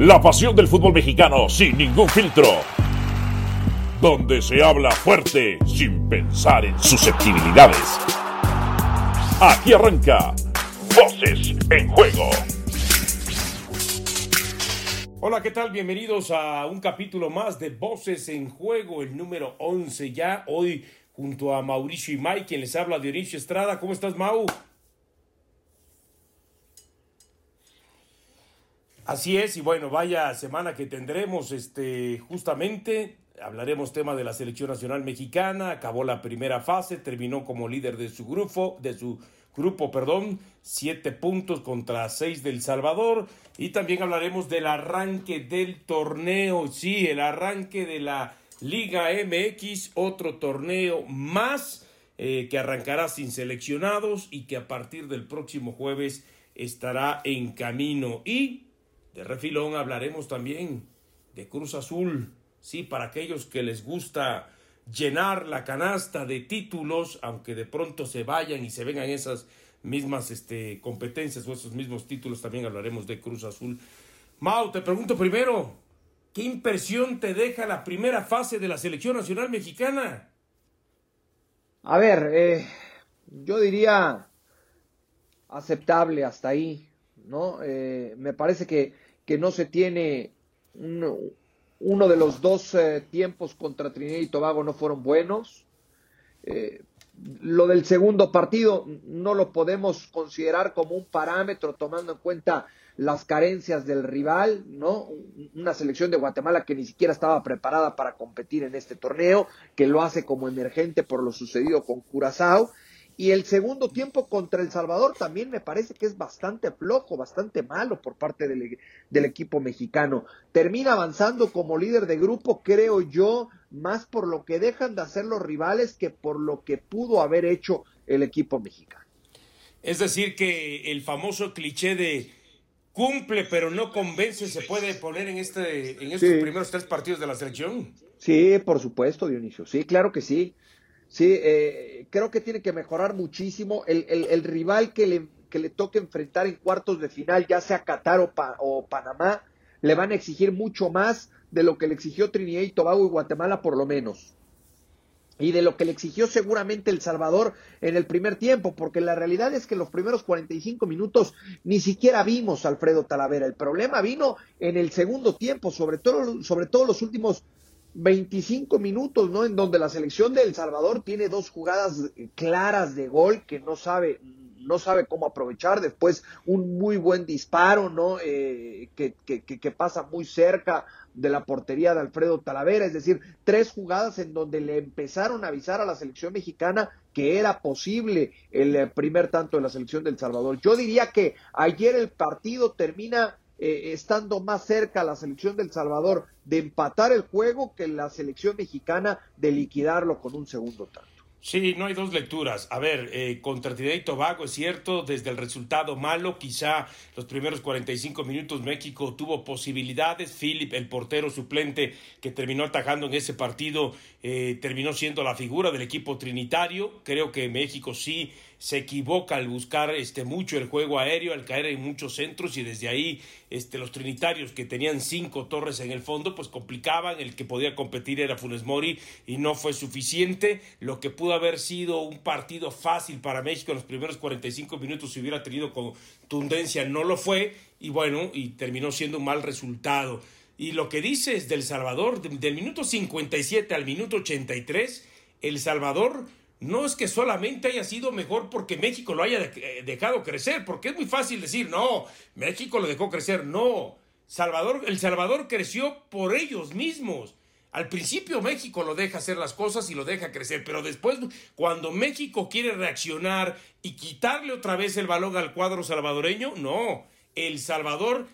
La pasión del fútbol mexicano sin ningún filtro. Donde se habla fuerte sin pensar en susceptibilidades. Aquí arranca Voces en Juego. Hola, ¿qué tal? Bienvenidos a un capítulo más de Voces en Juego, el número 11 ya. Hoy junto a Mauricio y Mike, quien les habla Dionisio Estrada. ¿Cómo estás, Mau? Así es, y bueno, vaya semana que tendremos, este, justamente, hablaremos tema de la selección nacional mexicana, acabó la primera fase, terminó como líder de su grupo, de su grupo, perdón, siete puntos contra seis del Salvador, y también hablaremos del arranque del torneo, sí, el arranque de la Liga MX, otro torneo más eh, que arrancará sin seleccionados y que a partir del próximo jueves estará en camino y de refilón hablaremos también de Cruz Azul, sí, para aquellos que les gusta llenar la canasta de títulos, aunque de pronto se vayan y se vengan esas mismas este, competencias o esos mismos títulos, también hablaremos de Cruz Azul. Mau, te pregunto primero, ¿qué impresión te deja la primera fase de la selección nacional mexicana? A ver, eh, yo diría aceptable hasta ahí. ¿no? Eh, me parece que, que, no se tiene uno, de los dos eh, tiempos contra Trinidad y Tobago no fueron buenos. Eh, lo del segundo partido no lo podemos considerar como un parámetro tomando en cuenta las carencias del rival, ¿no? Una selección de Guatemala que ni siquiera estaba preparada para competir en este torneo, que lo hace como emergente por lo sucedido con Curazao y el segundo tiempo contra El Salvador también me parece que es bastante flojo, bastante malo por parte del, del, equipo mexicano. Termina avanzando como líder de grupo, creo yo, más por lo que dejan de hacer los rivales que por lo que pudo haber hecho el equipo mexicano. Es decir, que el famoso cliché de cumple pero no convence se puede poner en, este, en estos primeros tres partidos de la selección. Sí, por supuesto, Dionisio. Sí, claro que sí. Sí, eh, creo que tiene que mejorar muchísimo. El, el, rival que le, que le toque enfrentar en cuartos de final, ya sea Qatar o, o, Panamá, le van a exigir mucho más de lo que le exigió Trinidad y Tobago y Guatemala, por lo menos. Y de lo que le exigió seguramente El Salvador en el primer tiempo, porque la realidad es que en los primeros 45 minutos ni siquiera vimos a Alfredo Talavera. El problema vino en el segundo tiempo, sobre todo, sobre todo los últimos 25 minutos, ¿no? En donde la selección de El Salvador tiene dos jugadas claras de gol que no sabe, no sabe cómo aprovechar. Después un muy buen disparo, ¿no? Eh, que, que, que, pasa muy cerca de la portería de Alfredo Talavera. Es decir, tres jugadas en donde le empezaron a avisar a la selección mexicana que era posible el primer tanto de la selección de El Salvador. Yo diría que ayer el partido termina eh, estando más cerca la selección del Salvador de empatar el juego que la selección mexicana de liquidarlo con un segundo tanto. Sí, no hay dos lecturas. A ver, eh, contra Trinidad y Tobago es cierto, desde el resultado malo, quizá los primeros 45 minutos México tuvo posibilidades. Philip, el portero suplente que terminó atajando en ese partido, eh, terminó siendo la figura del equipo trinitario. Creo que México sí se equivoca al buscar este, mucho el juego aéreo, al caer en muchos centros y desde ahí este, los trinitarios que tenían cinco torres en el fondo, pues complicaban, el que podía competir era Funes Mori y no fue suficiente, lo que pudo haber sido un partido fácil para México en los primeros 45 minutos si hubiera tenido contundencia, no lo fue y bueno, y terminó siendo un mal resultado. Y lo que dices del Salvador, del minuto 57 al minuto 83, El Salvador no es que solamente haya sido mejor porque México lo haya eh, dejado crecer, porque es muy fácil decir, no, México lo dejó crecer, no. Salvador, el Salvador creció por ellos mismos. Al principio México lo deja hacer las cosas y lo deja crecer, pero después cuando México quiere reaccionar y quitarle otra vez el balón al cuadro salvadoreño, no. El Salvador,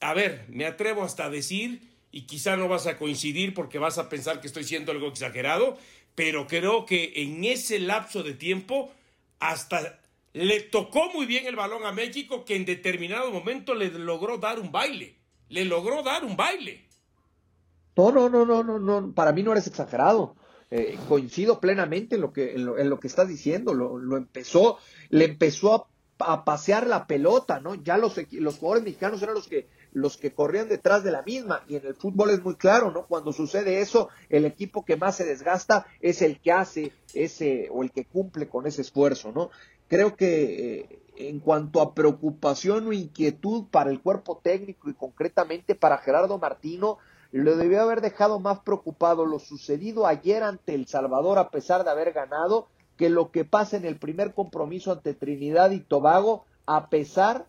a ver, me atrevo hasta a decir, y quizá no vas a coincidir porque vas a pensar que estoy siendo algo exagerado, pero creo que en ese lapso de tiempo hasta le tocó muy bien el balón a México que en determinado momento le logró dar un baile, le logró dar un baile. No, no, no, no, no, no. para mí no eres exagerado. Eh, coincido plenamente en lo que, en lo, que estás diciendo. Lo, lo, empezó, le empezó a pasear la pelota, ¿no? Ya los, los jugadores mexicanos eran los que, los que corrían detrás de la misma, y en el fútbol es muy claro, ¿no? Cuando sucede eso, el equipo que más se desgasta es el que hace ese, o el que cumple con ese esfuerzo, ¿no? Creo que eh, en cuanto a preocupación o inquietud para el cuerpo técnico y concretamente para Gerardo Martino, lo debió haber dejado más preocupado lo sucedido ayer ante El Salvador a pesar de haber ganado que lo que pasa en el primer compromiso ante Trinidad y Tobago a pesar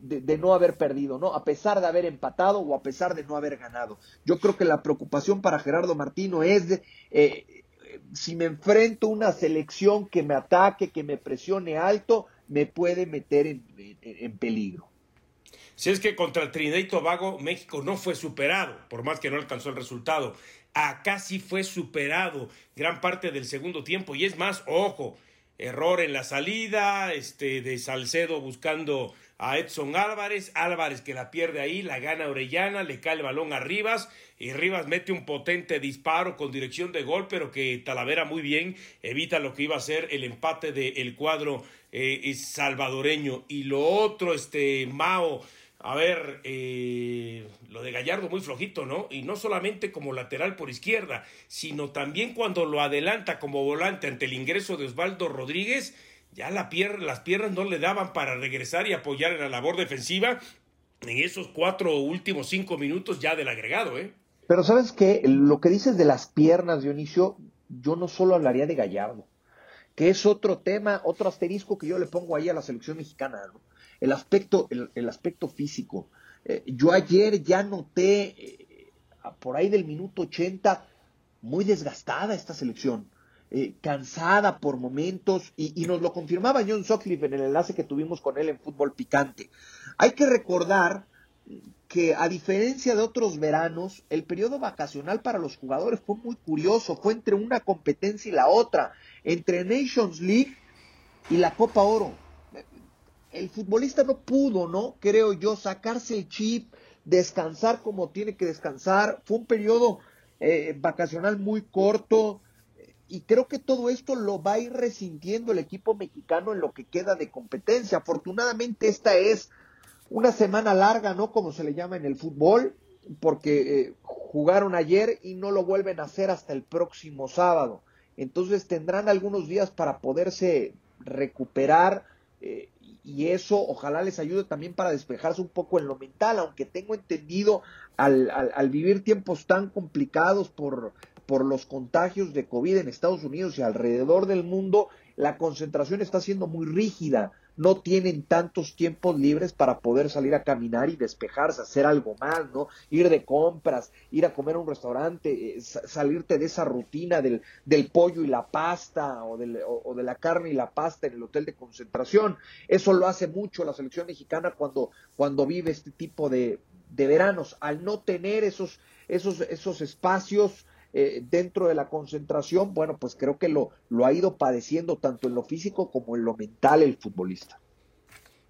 de, no haber perdido, ¿no? A pesar de haber empatado o a pesar de no haber ganado. Yo creo que la preocupación para Gerardo Martino es eh, si me enfrento a una selección que me ataque, que me presione alto, me puede meter en peligro. Si es que contra Trinidad y Tobago México no fue superado, por más que no alcanzó el resultado. Acá sí fue superado gran parte del segundo tiempo. Y es más, ojo, error en la salida, este de Salcedo buscando a Edson Álvarez, Álvarez que la pierde ahí, la gana Orellana, le cae el balón a Rivas y Rivas mete un potente disparo con dirección de gol, pero que Talavera muy bien evita lo que iba a ser el empate del cuadro eh, salvadoreño. Y lo otro, este Mao a ver, eh, lo de Gallardo muy flojito, ¿no? Y no solamente como lateral por izquierda, sino también cuando lo adelanta como volante ante el ingreso de Osvaldo Rodríguez, ya la las piernas no le daban para regresar y apoyar en la labor defensiva en esos cuatro últimos cinco minutos ya del agregado, ¿eh? Pero sabes que lo que dices de las piernas, Dionisio, yo no solo hablaría de Gallardo, que es otro tema, otro asterisco que yo le pongo ahí a la selección mexicana, ¿no? El aspecto, el, aspecto físico. Eh, yo ayer ya noté, eh, por ahí del minuto 80, muy desgastada esta selección. Eh, cansada por momentos, y, nos lo confirmaba John Sutcliffe en el enlace que tuvimos con él en Fútbol Picante. Hay que recordar que a diferencia de otros veranos, el periodo vacacional para los jugadores fue muy curioso, fue entre una competencia y la otra, entre Nations League y la Copa Oro el futbolista no pudo, ¿no? Creo yo, sacarse el chip, descansar como tiene que descansar. Fue un periodo eh, vacacional muy corto y creo que todo esto lo va a ir resintiendo el equipo mexicano en lo que queda de competencia. Afortunadamente esta es una semana larga, ¿no? Como se le llama en el fútbol, porque eh, jugaron ayer y no lo vuelven a hacer hasta el próximo sábado. Entonces tendrán algunos días para poderse recuperar. Eh, y eso ojalá les ayude también para despejarse un poco en lo mental, aunque tengo entendido al, al, vivir tiempos tan complicados por, por los contagios de COVID en Estados Unidos y alrededor del mundo, la concentración está siendo muy rígida no tienen tantos tiempos libres para poder salir a caminar y despejarse, hacer algo más, ¿no? Ir de compras, ir a comer a un restaurante, eh, salirte de esa rutina del, del pollo y la pasta o, o, de la carne y la pasta en el hotel de concentración. Eso lo hace mucho la selección mexicana cuando, cuando vive este tipo de, de veranos. Al no tener esos, esos, esos espacios, eh, dentro de la concentración, bueno, pues creo que lo, lo ha ido padeciendo tanto en lo físico como en lo mental el futbolista.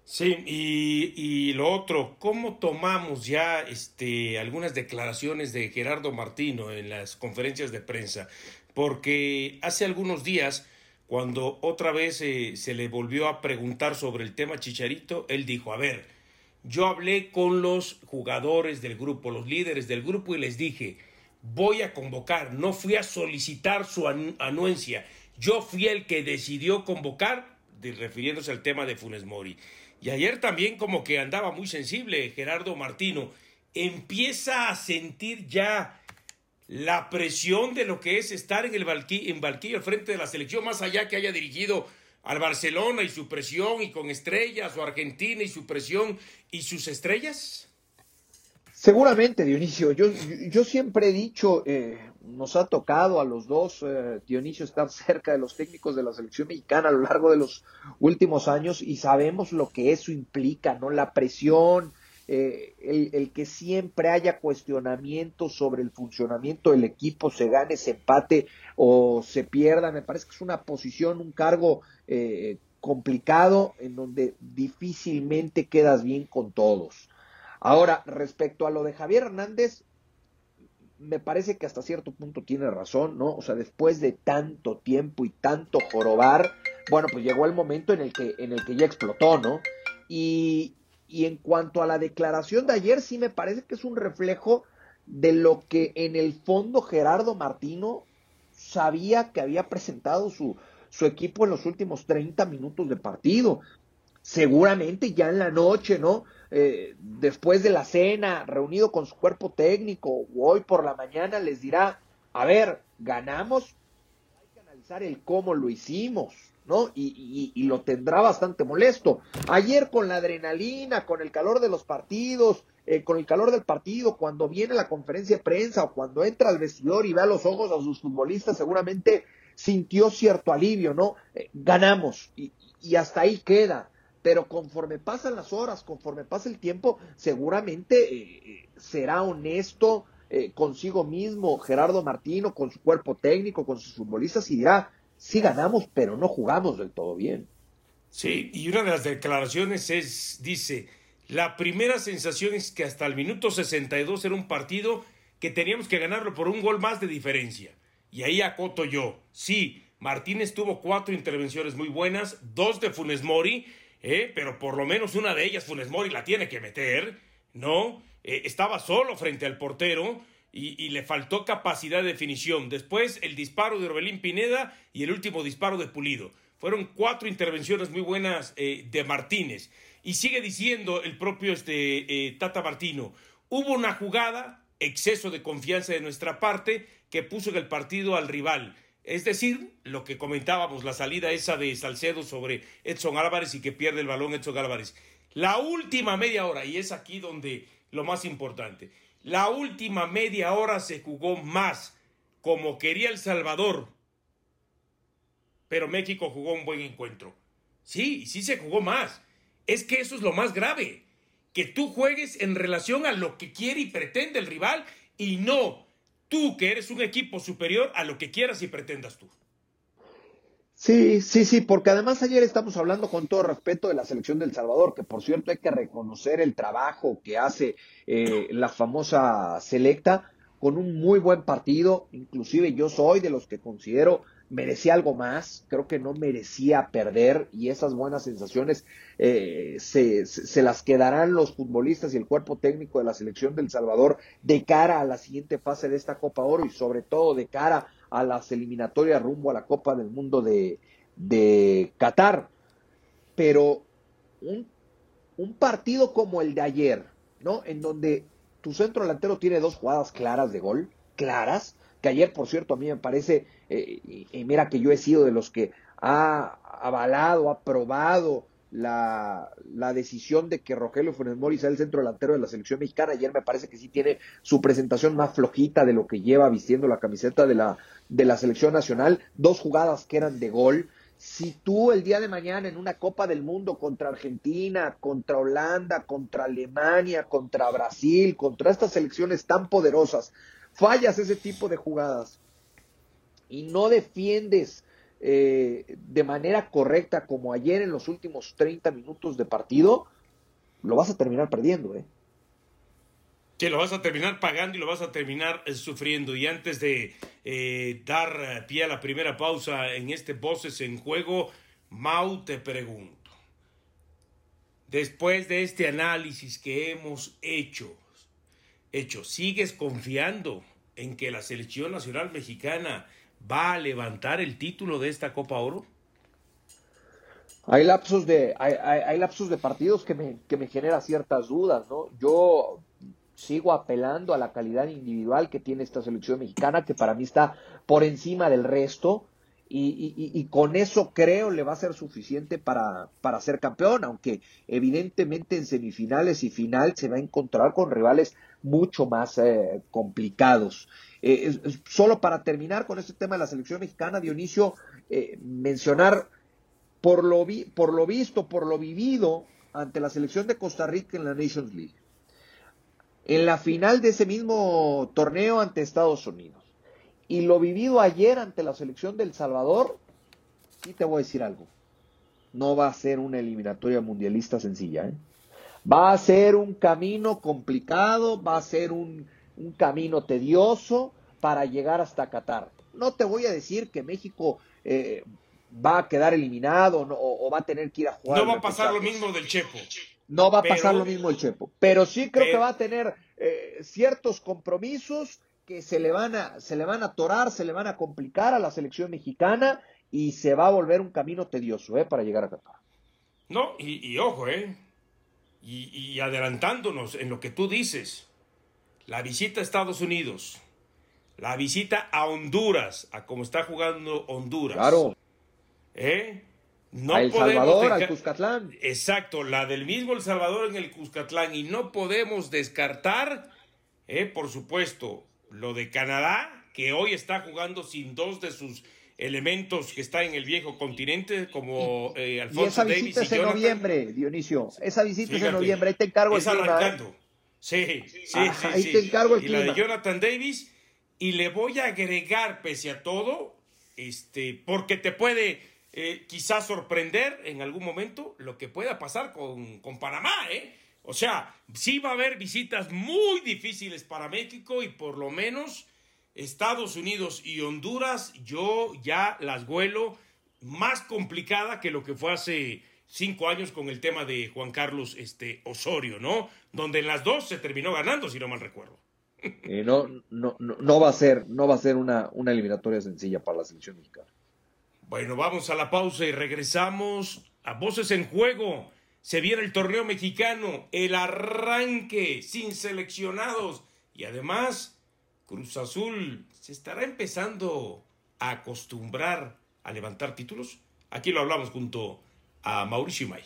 Sí, y, y, lo otro, ¿cómo tomamos ya este, algunas declaraciones de Gerardo Martino en las conferencias de prensa? Porque hace algunos días, cuando otra vez eh, se le volvió a preguntar sobre el tema Chicharito, él dijo, a ver, yo hablé con los jugadores del grupo, los líderes del grupo y les dije, voy a convocar, no fui a solicitar su anuencia, yo fui el que decidió convocar, refiriéndose al tema de Funes Mori. Y ayer también como que andaba muy sensible Gerardo Martino, empieza a sentir ya la presión de lo que es estar en el en Valquillo al frente de la selección, más allá que haya dirigido al Barcelona y su presión y con estrellas, o Argentina y su presión y sus estrellas. Seguramente, Dionisio. Yo, yo siempre he dicho, eh, nos ha tocado a los dos, eh, Dionisio, estar cerca de los técnicos de la selección mexicana a lo largo de los últimos años y sabemos lo que eso implica, ¿no? La presión, eh, el, que siempre haya cuestionamientos sobre el funcionamiento del equipo, se gane, se empate o se pierda. Me parece que es una posición, un cargo complicado en donde difícilmente quedas bien con todos. Ahora, respecto a lo de Javier Hernández, me parece que hasta cierto punto tiene razón, ¿no? O sea, después de tanto tiempo y tanto jorobar, bueno, pues llegó el momento en el que, en el que ya explotó, ¿no? Y, y en cuanto a la declaración de ayer, sí me parece que es un reflejo de lo que en el fondo Gerardo Martino sabía que había presentado su, su equipo en los últimos 30 minutos de partido. Seguramente ya en la noche, ¿no? Eh, después de la cena, reunido con su cuerpo técnico, o hoy por la mañana les dirá, a ver, ganamos, hay que analizar el cómo lo hicimos, ¿no? Y, y, lo tendrá bastante molesto. Ayer con la adrenalina, con el calor de los partidos, eh, con el calor del partido, cuando viene la conferencia de prensa o cuando entra al vestidor y ve a los ojos a sus futbolistas, seguramente sintió cierto alivio, ¿no? Eh, ganamos y, y, hasta ahí queda. Pero conforme pasan las horas, conforme pasa el tiempo, seguramente eh, será honesto consigo mismo Gerardo Martino, con su cuerpo técnico, con sus futbolistas y dirá, sí ganamos, pero no jugamos del todo bien. Sí, y una de las declaraciones es, dice, la primera sensación es que hasta el minuto 62 era un partido que teníamos que ganarlo por un gol más de diferencia. Y ahí acoto yo. Sí, Martínez tuvo cuatro intervenciones muy buenas, dos de Funes Mori, eh, pero por lo menos una de ellas Funes Mori la tiene que meter, ¿no? Eh, estaba solo frente al portero y, le faltó capacidad de definición. Después el disparo de Orbelín Pineda y el último disparo de Pulido. Fueron cuatro intervenciones muy buenas eh, de Martínez. Y sigue diciendo el propio este, Tata Martino, hubo una jugada, exceso de confianza de nuestra parte, que puso en el partido al rival. Es decir, lo que comentábamos, la salida esa de Salcedo sobre Edson Álvarez y que pierde el balón Edson Álvarez. La última media hora, y es aquí donde lo más importante, la última media hora se jugó más como quería El Salvador, pero México jugó un buen encuentro. Sí, sí se jugó más es que eso es lo más grave, que tú juegues en relación a lo que quiere y pretende el rival y no tú que eres un equipo superior a lo que quieras y pretendas tú. Sí, sí, sí, porque además ayer estamos hablando con todo respeto de la selección del Salvador, que por cierto hay que reconocer el trabajo que hace eh, la famosa selecta con un muy buen partido, inclusive yo soy de los que considero merecía algo más, creo que no merecía perder y esas buenas sensaciones eh, se, se, las quedarán los futbolistas y el cuerpo técnico de la selección del Salvador de cara a la siguiente fase de esta Copa Oro y sobre todo de cara a las eliminatorias rumbo a la Copa del Mundo de, de Qatar. Pero un, un partido como el de ayer, ¿no? En donde tu centro delantero tiene dos jugadas claras de gol, claras, que ayer, por cierto, a mí me parece, eh, y, mira que yo he sido de los que ha avalado, ha aprobado la, la, decisión de que Rogelio Funes Mori sea el centro delantero de la selección mexicana. Ayer me parece que sí tiene su presentación más flojita de lo que lleva vistiendo la camiseta de la, de la selección nacional. Dos jugadas que eran de gol. Si tú el día de mañana en una Copa del Mundo contra Argentina, contra Holanda, contra Alemania, contra Brasil, contra estas selecciones tan poderosas, fallas ese tipo de jugadas y no defiendes eh, de manera correcta como ayer en los últimos 30 minutos de partido, lo vas a terminar perdiendo, ¿eh? Que lo vas a terminar pagando y lo vas a terminar eh, sufriendo. Y antes de eh, dar pie a la primera pausa en este Voces en Juego, Mau, te pregunto. Después de este análisis que hemos hecho, hecho, ¿sigues confiando en que la selección nacional mexicana va a levantar el título de esta Copa Oro? Hay lapsos de, hay, lapsos de partidos que me, que me genera ciertas dudas, ¿no? Yo sigo apelando a la calidad individual que tiene esta selección mexicana, que para mí está por encima del resto, y, con eso creo le va a ser suficiente para, para ser campeón, aunque evidentemente en semifinales y final se va a encontrar con rivales mucho más eh, complicados. Eh, solo para terminar con este tema de la selección mexicana, Dionisio, eh, mencionar por lo, vi, por lo visto, por lo vivido ante la selección de Costa Rica en la Nations League. En la final de ese mismo torneo ante Estados Unidos y lo vivido ayer ante la selección del Salvador, y te voy a decir algo, no va a ser una eliminatoria mundialista sencilla. ¿eh? Va a ser un camino complicado, va a ser un, camino tedioso para llegar hasta Qatar. No te voy a decir que México eh, va a quedar eliminado o, va a tener que ir a jugar. No va a pasar lo mismo del Chepo. No va a pasar lo mismo el Chepo, pero sí creo que va a tener eh, ciertos compromisos que se le van a se le van a atorar, se le van a complicar a la selección mexicana y se va a volver un camino tedioso, ¿eh? Para llegar a Qatar. No, y, ojo, ¿eh? Y, adelantándonos en lo que tú dices, la visita a Estados Unidos, la visita a Honduras, a cómo está jugando Honduras. Claro. ¿Eh? No a El Salvador, al Cuscatlán. Exacto, la del mismo El Salvador en el Cuscatlán. Y no podemos descartar, ¿eh? por supuesto, lo de Canadá, que hoy está jugando sin dos de sus elementos que están en el viejo continente, como eh, Alfonso y esa visita es en noviembre, Dionisio. Esa visita es en noviembre. Ahí te encargo es el arrancando. ¿eh? Sí, sí, sí. Ahí te encargo el y la de Jonathan Davis. Y le voy a agregar, pese a todo, este, porque te puede eh, quizás sorprender en algún momento lo que pueda pasar con, con Panamá, ¿eh? O sea, sí va a haber visitas muy difíciles para México y por lo menos Estados Unidos y Honduras yo ya las vuelo más complicada que lo que fue hace cinco años con el tema de Juan Carlos este, Osorio, ¿no? Donde en las dos se terminó ganando, si no mal recuerdo. Eh, no, no, no, va a ser, no va a ser una, una eliminatoria sencilla para la selección mexicana. Bueno, vamos a la pausa y regresamos a Voces en Juego se viene el torneo mexicano, el arranque sin seleccionados y además Cruz Azul se estará empezando a acostumbrar a levantar títulos. Aquí lo hablamos junto a Mauricio May.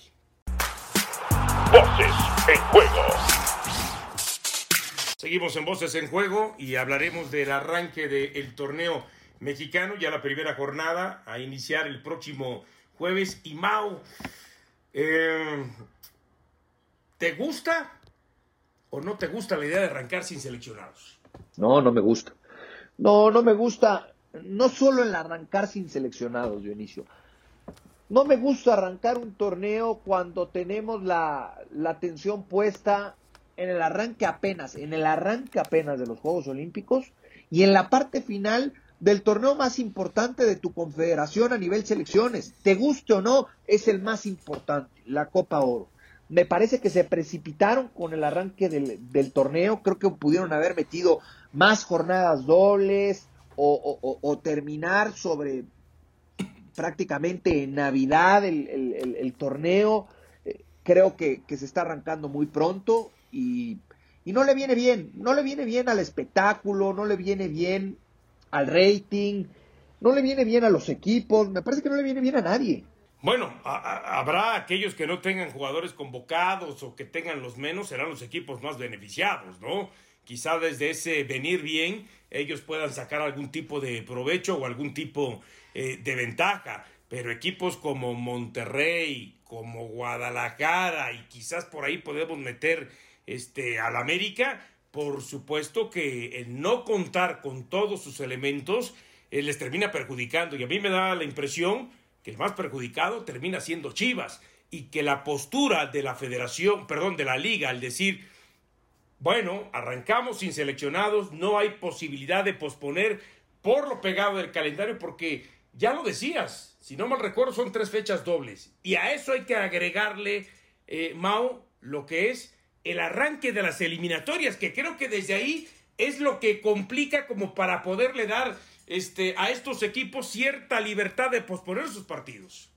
Voces en juego. Seguimos en Voces en Juego y hablaremos del arranque del torneo mexicano, ya la primera jornada a iniciar el próximo jueves. Y Mau, eh, ¿Te gusta o no te gusta la idea de arrancar sin seleccionados? No, no me gusta. No, no me gusta. No solo el arrancar sin seleccionados, Dionisio. No me gusta arrancar un torneo cuando tenemos la, la atención puesta en el arranque apenas, en el arranque apenas de los Juegos Olímpicos y en la parte final del torneo más importante de tu confederación a nivel selecciones. Te guste o no, es el más importante, la Copa Oro. Me parece que se precipitaron con el arranque del, torneo. Creo que pudieron haber metido más jornadas dobles o, terminar sobre prácticamente en Navidad el, torneo. Eh, creo que, se está arrancando muy pronto y, y no le viene bien. No le viene bien al espectáculo, no le viene bien al rating, no le viene bien a los equipos, me parece que no le viene bien a nadie. Bueno, habrá aquellos que no tengan jugadores convocados o que tengan los menos, serán los equipos más beneficiados, ¿no? Quizá desde ese venir bien ellos puedan sacar algún tipo de provecho o algún tipo eh, de ventaja, pero equipos como Monterrey, como Guadalajara y quizás por ahí podemos meter este al América, por supuesto que el no contar con todos sus elementos eh, les termina perjudicando. Y a mí me da la impresión que el más perjudicado termina siendo Chivas y que la postura de la federación, perdón, de la liga al decir, bueno, arrancamos sin seleccionados, no hay posibilidad de posponer por lo pegado del calendario porque ya lo decías, si no mal recuerdo son tres fechas dobles y a eso hay que agregarle, eh, Mao, lo que es el arranque de las eliminatorias, que creo que desde ahí es lo que complica como para poderle dar este, a estos equipos cierta libertad de posponer sus partidos.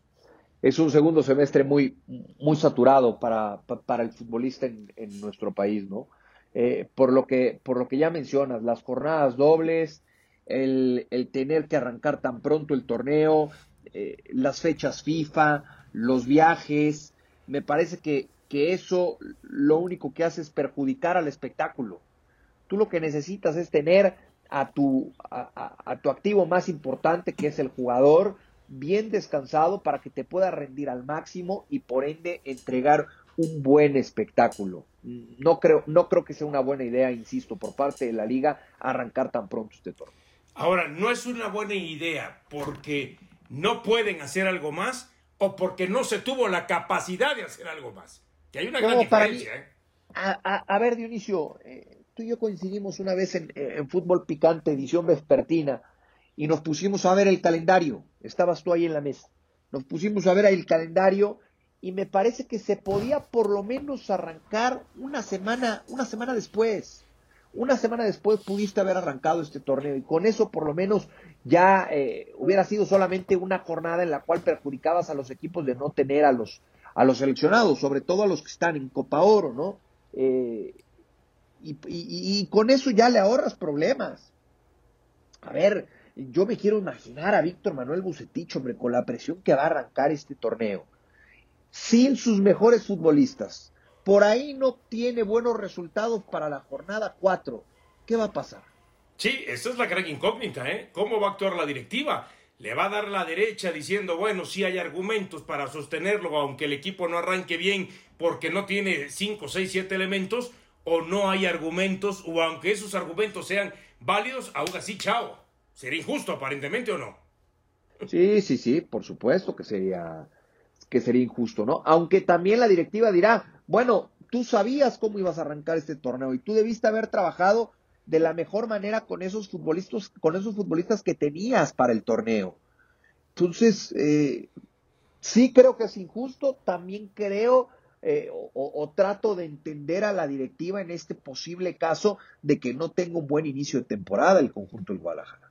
Es un segundo semestre muy, muy saturado para, para el futbolista en, nuestro país, ¿no? Eh, por, lo que, por lo que ya mencionas, las jornadas dobles, el, tener que arrancar tan pronto el torneo, eh, las fechas FIFA, los viajes, me parece que, que eso lo único que hace es perjudicar al espectáculo. Tú lo que necesitas es tener a tu, a, tu activo más importante, que es el jugador, bien descansado para que te pueda rendir al máximo y por ende entregar un buen espectáculo. No creo, no creo que sea una buena idea, insisto, por parte de la liga arrancar tan pronto este torneo. Ahora, no es una buena idea porque no pueden hacer algo más o porque no se tuvo la capacidad de hacer algo más. Que hay una gran diferencia. ¿eh? a, ver, Dionisio, eh, tú y yo coincidimos una vez en, Fútbol Picante, edición vespertina, y nos pusimos a ver el calendario. Estabas tú ahí en la mesa. nos pusimos a ver el calendario y me parece que se podía por lo menos arrancar una semana, una semana después. Una semana después pudiste haber arrancado este torneo y con eso por lo menos ya eh, hubiera sido solamente una jornada en la cual perjudicabas a los equipos de no tener a los a los seleccionados, sobre todo a los que están en Copa Oro, ¿no? Eh, y, y, con eso ya le ahorras problemas. A ver, yo me quiero imaginar a Víctor Manuel Bucetich, hombre, con la presión que va a arrancar este torneo, sin sus mejores futbolistas. Por ahí no tiene buenos resultados para la jornada 4. ¿Qué va a pasar? Sí, esa es la gran incógnita, ¿eh? ¿Cómo va a actuar la directiva? ¿Le va a dar la derecha diciendo, bueno, sí hay argumentos para sostenerlo, aunque el equipo no arranque bien porque no tiene 5, 6, 7 elementos? ¿O no hay argumentos, o aunque esos argumentos sean válidos, aún así, chao? ¿Sería injusto aparentemente o no? Sí, sí, sí, por supuesto que sería que sería injusto, ¿no? Aunque también la directiva dirá, bueno, tú sabías cómo ibas a arrancar este torneo y tú debiste haber trabajado de la mejor manera con esos futbolistas, con esos futbolistas que tenías para el torneo. Entonces, eh, sí creo que es injusto, también creo eh, o, trato de entender a la directiva en este posible caso de que no tenga un buen inicio de temporada el conjunto del Guadalajara.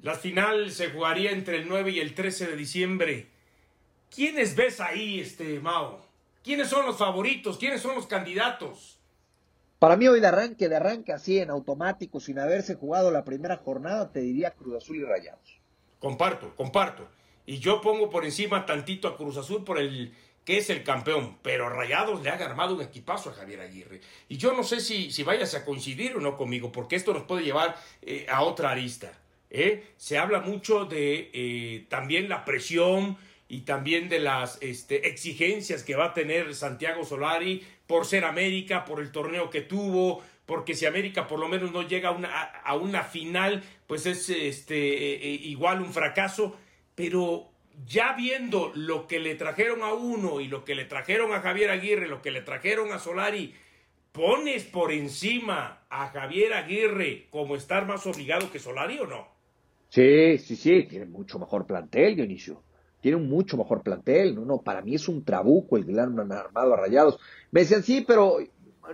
La final se jugaría entre el 9 y el 13 de diciembre. ¿Quiénes ves ahí, este Mao? ¿Quiénes son los favoritos? ¿Quiénes son los candidatos? Para mí hoy de arranque, de arranque así en automático, sin haberse jugado la primera jornada, te diría Cruz Azul y Rayados. Comparto, comparto. Y yo pongo por encima tantito a Cruz Azul por el que es el campeón, pero Rayados le ha armado un equipazo a Javier Aguirre. Y yo no sé si, si vayas a coincidir o no conmigo, porque esto nos puede llevar eh, a otra arista. ¿eh? Se habla mucho de eh, también la presión y también de las este, exigencias que va a tener Santiago Solari por ser América, por el torneo que tuvo, porque si América por lo menos no llega a una, final, pues es este, eh, igual un fracaso, pero ya viendo lo que le trajeron a uno y lo que le trajeron a Javier Aguirre, lo que le trajeron a Solari, ¿pones por encima a Javier Aguirre como estar más obligado que Solari o no? Sí, sí, sí, tiene mucho mejor plantel, Dionisio. Tiene un mucho mejor plantel. No, no, para mí es un trabuco el que le han armado a Rayados. Me decían, sí, pero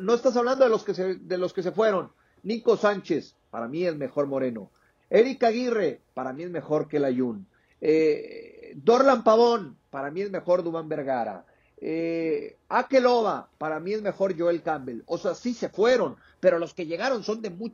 no estás hablando de los que se, de los que se fueron. Nico Sánchez, para mí es mejor Moreno. Eric Aguirre, para mí es mejor que Layun. Eh, Dorlan Pavón, para mí es mejor Dubán Vergara. Eh, Akeloba, para mí es mejor Joel Campbell. O sea, sí se fueron, pero los que llegaron son de muy,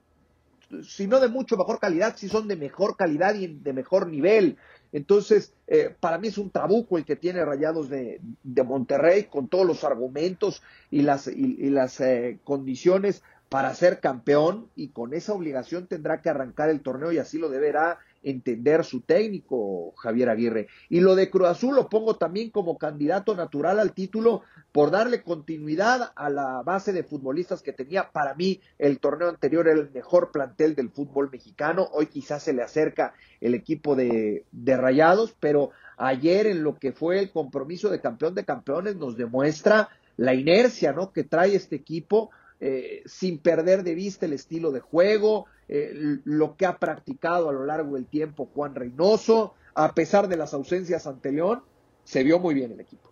si no de mucho mejor calidad, si son de mejor calidad y de mejor nivel. Entonces, eh, para mí es un trabuco el que tiene Rayados de, de Monterrey con todos los argumentos y las, y, las eh, condiciones para ser campeón y con esa obligación tendrá que arrancar el torneo y así lo deberá entender su técnico, Javier Aguirre. Y lo de Cruz Azul lo pongo también como candidato natural al título por darle continuidad a la base de futbolistas que tenía. Para mí, el torneo anterior era el mejor plantel del fútbol mexicano. Hoy quizás se le acerca el equipo de, de Rayados, pero ayer en lo que fue el compromiso de campeón de campeones nos demuestra la inercia ¿no? que trae este equipo. Eh, sin perder de vista el estilo de juego, eh, lo que ha practicado a lo largo del tiempo Juan Reynoso, a pesar de las ausencias ante León, se vio muy bien el equipo.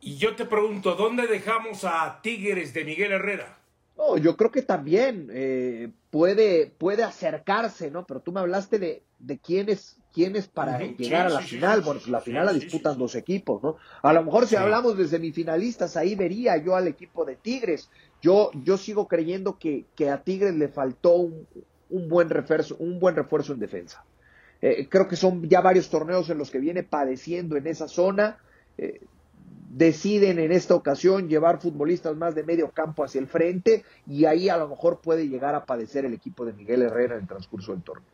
Y yo te pregunto, ¿dónde dejamos a Tigres de Miguel Herrera? No, yo creo que también eh, puede, puede acercarse, ¿no? Pero tú me hablaste de, de quiénes, quiénes para llegar a la final. bueno, pues la final la disputan dos equipos, ¿no? A lo mejor si hablamos de semifinalistas, ahí vería yo al equipo de Tigres. Yo, yo sigo creyendo que, que a Tigres le faltó un, un buen refuerzo, un buen refuerzo en defensa. Eh, creo que son ya varios torneos en los que viene padeciendo en esa zona. Eh, deciden en esta ocasión llevar futbolistas más de medio campo hacia el frente y ahí a lo mejor puede llegar a padecer el equipo de Miguel Herrera en el transcurso del torneo.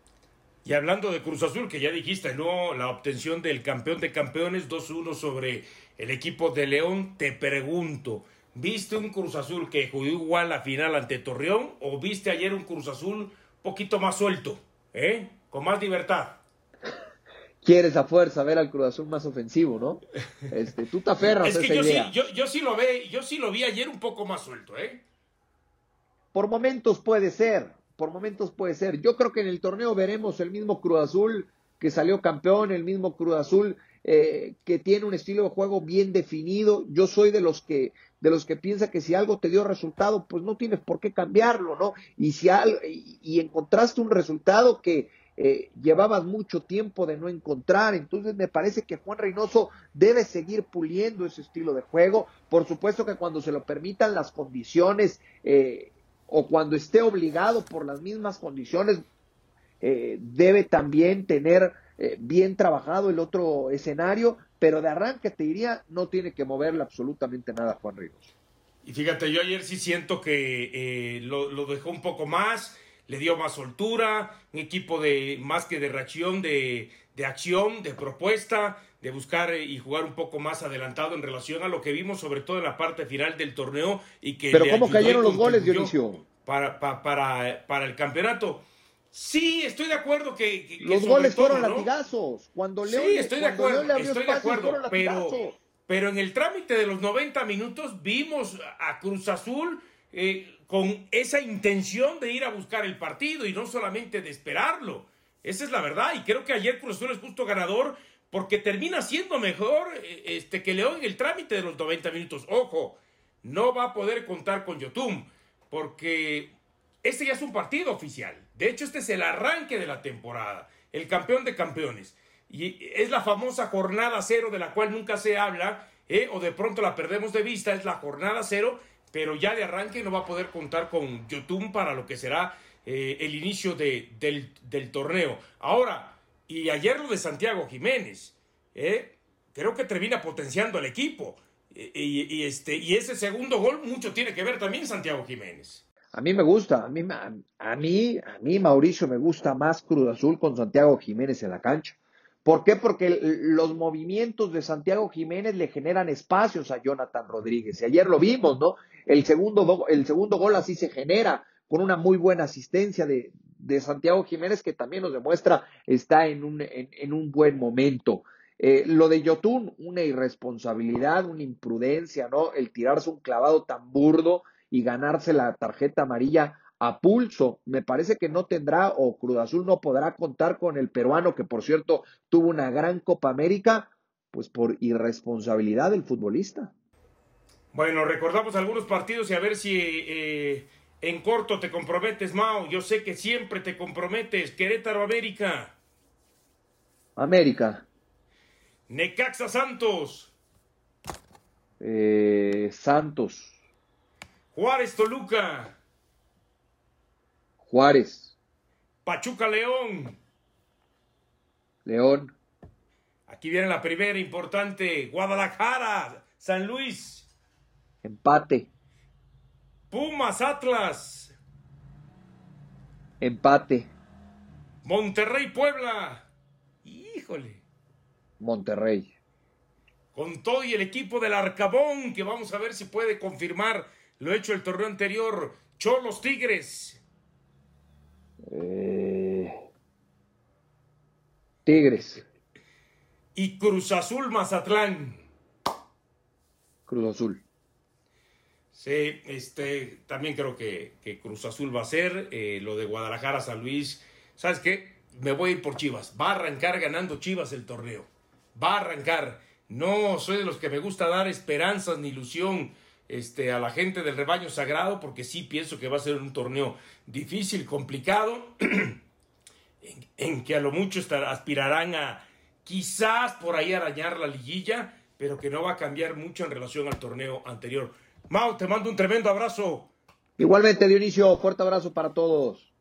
Y hablando de Cruz Azul, que ya dijiste, ¿no? La obtención del campeón de campeones 2-1 sobre el equipo de León, te pregunto, ¿viste un Cruz Azul que jugó igual la final ante Torreón o viste ayer un Cruz Azul poquito más suelto, ¿eh? Con más libertad. Quieres a fuerza ver al Cruz Azul más ofensivo, ¿no? Este, tú te aferras es que yo, Sí, yo, sí lo ve, yo sí lo vi ayer un poco más suelto, ¿eh? Por momentos puede ser, por momentos puede ser. Yo creo que en el torneo veremos el mismo Cruz Azul que salió campeón, el mismo Cruz Azul eh, que tiene un estilo de juego bien definido. Yo soy de los que de los que piensa que si algo te dio resultado, pues no tienes por qué cambiarlo, ¿no? Y si y, encontraste un resultado que eh, llevabas mucho tiempo de no encontrar, entonces me parece que Juan Reynoso debe seguir puliendo ese estilo de juego. Por supuesto que cuando se lo permitan las condiciones eh, o cuando esté obligado por las mismas condiciones, eh, debe también tener eh, bien trabajado el otro escenario, pero de arranque te diría, no tiene que moverle absolutamente nada Juan Ríos. Y fíjate, yo ayer sí siento que eh, lo, dejó un poco más, le dio más soltura, un equipo de más que de reacción, de, de acción, de propuesta, de buscar eh, y jugar un poco más adelantado en relación a lo que vimos, sobre todo en la parte final del torneo. y que Pero ¿cómo cayeron los goles, Dionisio? Para, para, para, para el campeonato. Sí, estoy de acuerdo que. los goles fueron latigazos. Cuando León, sí, estoy de acuerdo, estoy de acuerdo. Pero, pero en el trámite de los 90 minutos vimos a Cruz Azul eh, con esa intención de ir a buscar el partido y no solamente de esperarlo. Esa es la verdad. Y creo que ayer Cruz Azul es justo ganador porque termina siendo mejor eh, este, que León en el trámite de los 90 minutos. Ojo, no va a poder contar con Yotum porque este ya es un partido oficial. De hecho, este es el arranque de la temporada, el campeón de campeones. Y es la famosa jornada cero de la cual nunca se habla, ¿eh? o de pronto la perdemos de vista, es la jornada cero, pero ya de arranque no va a poder contar con Yotun para lo que será eh, el inicio de, del, torneo. Ahora, y ayer lo de Santiago Jiménez, ¿eh? creo que termina potenciando al equipo. Y, este, y ese segundo gol mucho tiene que ver también Santiago Jiménez. A mí me gusta, a mí, a, mí, a mí Mauricio me gusta más Cruz Azul con Santiago Jiménez en la cancha. ¿Por qué? Porque los movimientos de Santiago Jiménez le generan espacios a Jonathan Rodríguez. Y ayer lo vimos, ¿no? El segundo, el segundo gol así se genera con una muy buena asistencia de, de Santiago Jiménez que también nos demuestra está en un, en, un buen momento. Eh, lo de Yotun, una irresponsabilidad, una imprudencia, ¿no? El tirarse un clavado tan burdo y ganarse la tarjeta amarilla a pulso. Me parece que no tendrá o Cruz Azul no podrá contar con el peruano, que por cierto tuvo una gran Copa América, pues por irresponsabilidad del futbolista. Bueno, recordamos algunos partidos y a ver si eh, en corto te comprometes, Mao. Yo sé que siempre te comprometes. Querétaro América. América. Necaxa Santos. Eh, Santos. Juárez Toluca. Juárez. Pachuca León. León. Aquí viene la primera importante. Guadalajara. San Luis. Empate. Pumas Atlas. Empate. Monterrey Puebla. Híjole. Monterrey. Con todo y el equipo del Arcabón, que vamos a ver si puede confirmar lo hecho el torneo anterior. Cholos Tigres. Eh, tigres. Y Cruz Azul Mazatlán. Cruz Azul. Sí, este, también creo que, Cruz Azul va a ser. Eh, lo de Guadalajara, San Luis. ¿Sabes qué? Me voy a ir por Chivas. Va a arrancar ganando Chivas el torneo. Va a arrancar. No soy de los que me gusta dar esperanzas ni ilusión este, a la gente del rebaño sagrado, porque sí pienso que va a ser un torneo difícil, complicado, en, que a lo mucho aspirarán a quizás por ahí arañar la liguilla, pero que no va a cambiar mucho en relación al torneo anterior. Mau, te mando un tremendo abrazo. Igualmente, Dionisio, fuerte abrazo para todos.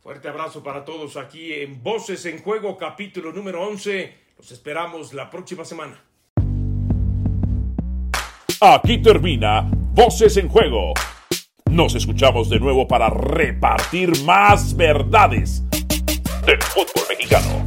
Fuerte abrazo para todos aquí en Voces en Juego, capítulo número 11. Los esperamos la próxima semana. Aquí termina Voces en Juego. Nos escuchamos de nuevo para repartir más verdades del fútbol mexicano.